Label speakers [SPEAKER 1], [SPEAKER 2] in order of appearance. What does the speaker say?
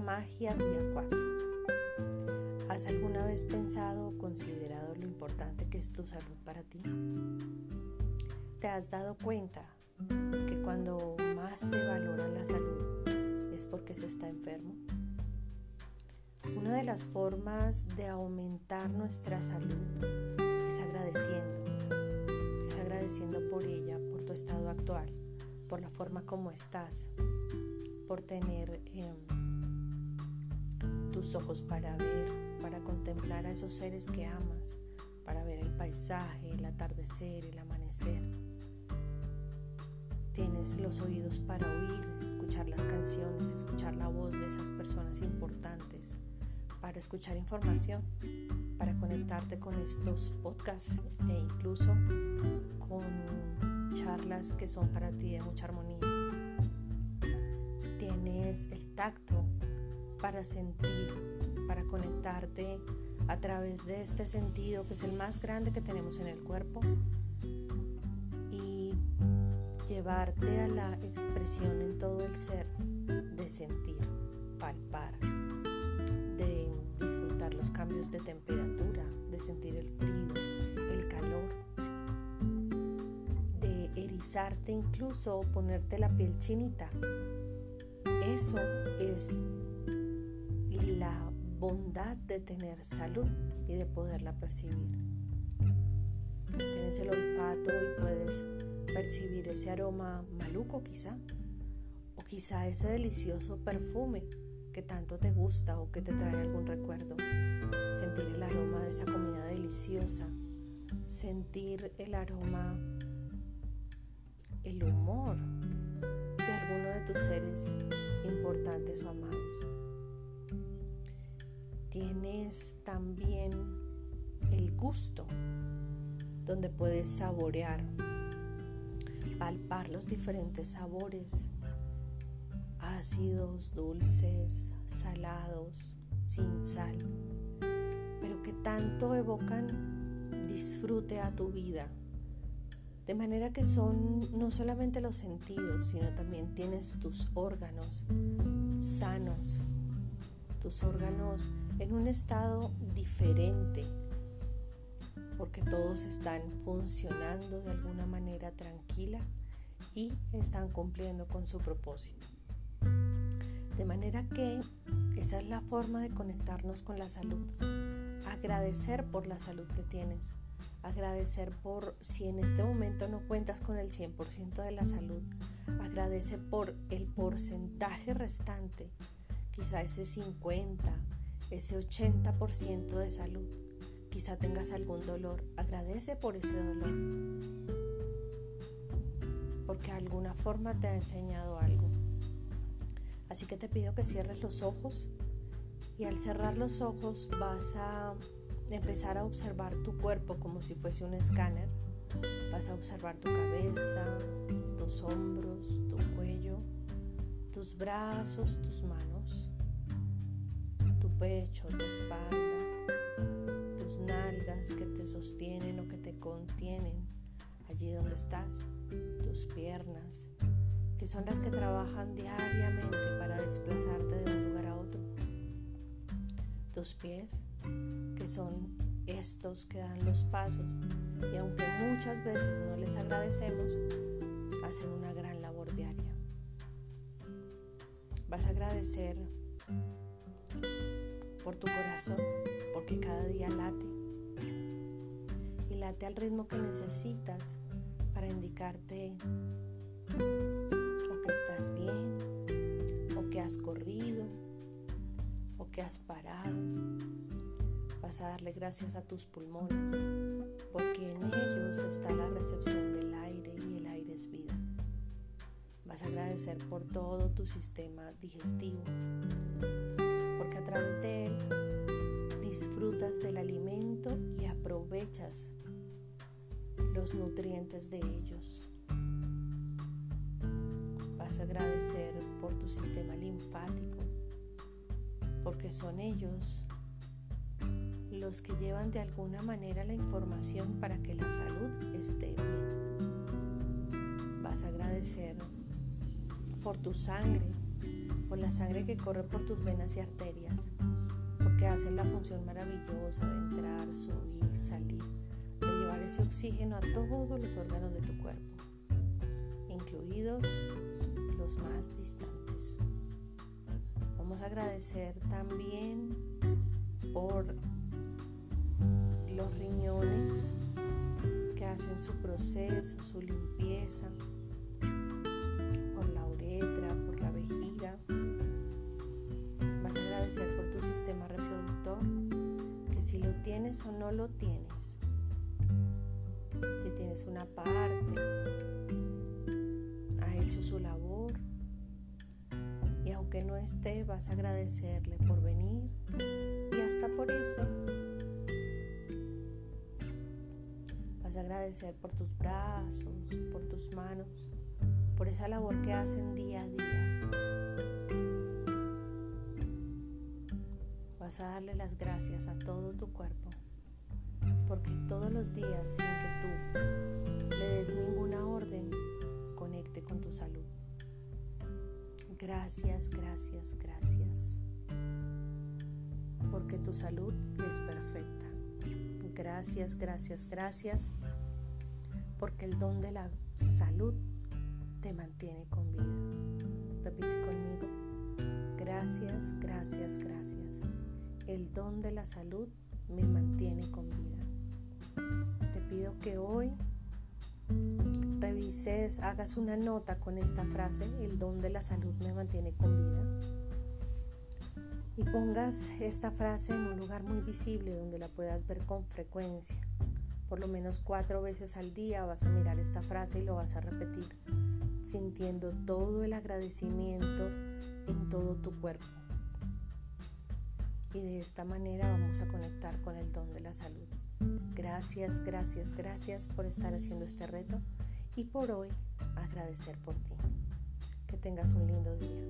[SPEAKER 1] magia día 4. ¿Has alguna vez pensado o considerado lo importante que es tu salud para ti? ¿Te has dado cuenta que cuando más se valora la salud es porque se está enfermo? Una de las formas de aumentar nuestra salud es agradeciendo. Es agradeciendo por ella, por tu estado actual, por la forma como estás, por tener em, tus ojos para ver, para contemplar a esos seres que amas, para ver el paisaje, el atardecer, el amanecer. Tienes los oídos para oír, escuchar las canciones, escuchar la voz de esas personas importantes, para escuchar información, para conectarte con estos podcasts e incluso con charlas que son para ti de mucha armonía el tacto para sentir, para conectarte a través de este sentido que es el más grande que tenemos en el cuerpo y llevarte a la expresión en todo el ser de sentir, palpar, de disfrutar los cambios de temperatura, de sentir el frío, el calor, de erizarte incluso ponerte la piel chinita. Eso es bondad de tener salud y de poderla percibir. Tienes el olfato y puedes percibir ese aroma maluco quizá, o quizá ese delicioso perfume que tanto te gusta o que te trae algún recuerdo. Sentir el aroma de esa comida deliciosa, sentir el aroma, el humor de alguno de tus seres importantes o amados. Tienes también el gusto, donde puedes saborear, palpar los diferentes sabores, ácidos, dulces, salados, sin sal, pero que tanto evocan disfrute a tu vida. De manera que son no solamente los sentidos, sino también tienes tus órganos sanos, tus órganos en un estado diferente, porque todos están funcionando de alguna manera tranquila y están cumpliendo con su propósito. De manera que esa es la forma de conectarnos con la salud. Agradecer por la salud que tienes agradecer por si en este momento no cuentas con el 100% de la salud, agradece por el porcentaje restante, quizá ese 50, ese 80% de salud, quizá tengas algún dolor, agradece por ese dolor, porque de alguna forma te ha enseñado algo. Así que te pido que cierres los ojos. Y al cerrar los ojos vas a empezar a observar tu cuerpo como si fuese un escáner. Vas a observar tu cabeza, tus hombros, tu cuello, tus brazos, tus manos, pecho, tu espalda, tus nalgas que te sostienen o que te contienen allí donde estás, tus piernas, que son las que trabajan diariamente para desplazarte de un lugar a otro, tus pies, que son estos que dan los pasos y aunque muchas veces no les agradecemos, hacen una gran labor diaria. Vas a agradecer por tu corazón, porque cada día late. Y late al ritmo que necesitas para indicarte o que estás bien, o que has corrido, o que has parado. Vas a darle gracias a tus pulmones, porque en ellos está la recepción del aire y el aire es vida. Vas a agradecer por todo tu sistema digestivo, a través de él disfrutas del alimento y aprovechas los nutrientes de ellos. Vas a agradecer por tu sistema linfático, porque son ellos los que llevan de alguna manera la información para que la salud esté bien. Vas a agradecer por tu sangre, por la sangre que corre por tus venas y arterias, porque hacen la función maravillosa de entrar, subir, salir, de llevar ese oxígeno a todos los órganos de tu cuerpo, incluidos los más distantes. Vamos a agradecer también por los riñones que hacen su proceso, su limpieza, Agradecer por tu sistema reproductor, que si lo tienes o no lo tienes, si tienes una parte, ha hecho su labor y aunque no esté, vas a agradecerle por venir y hasta por irse. Vas a agradecer por tus brazos, por tus manos, por esa labor que hacen día a día. Vas a darle las gracias a todo tu cuerpo, porque todos los días, sin que tú le des ninguna orden, conecte con tu salud. Gracias, gracias, gracias, porque tu salud es perfecta. Gracias, gracias, gracias, porque el don de la salud te mantiene con vida. Repite conmigo. Gracias, gracias, gracias. El don de la salud me mantiene con vida. Te pido que hoy revises, hagas una nota con esta frase, el don de la salud me mantiene con vida y pongas esta frase en un lugar muy visible donde la puedas ver con frecuencia. Por lo menos cuatro veces al día vas a mirar esta frase y lo vas a repetir, sintiendo todo el agradecimiento en todo tu cuerpo. Y de esta manera vamos a conectar con el don de la salud. Gracias, gracias, gracias por estar haciendo este reto y por hoy agradecer por ti. Que tengas un lindo día.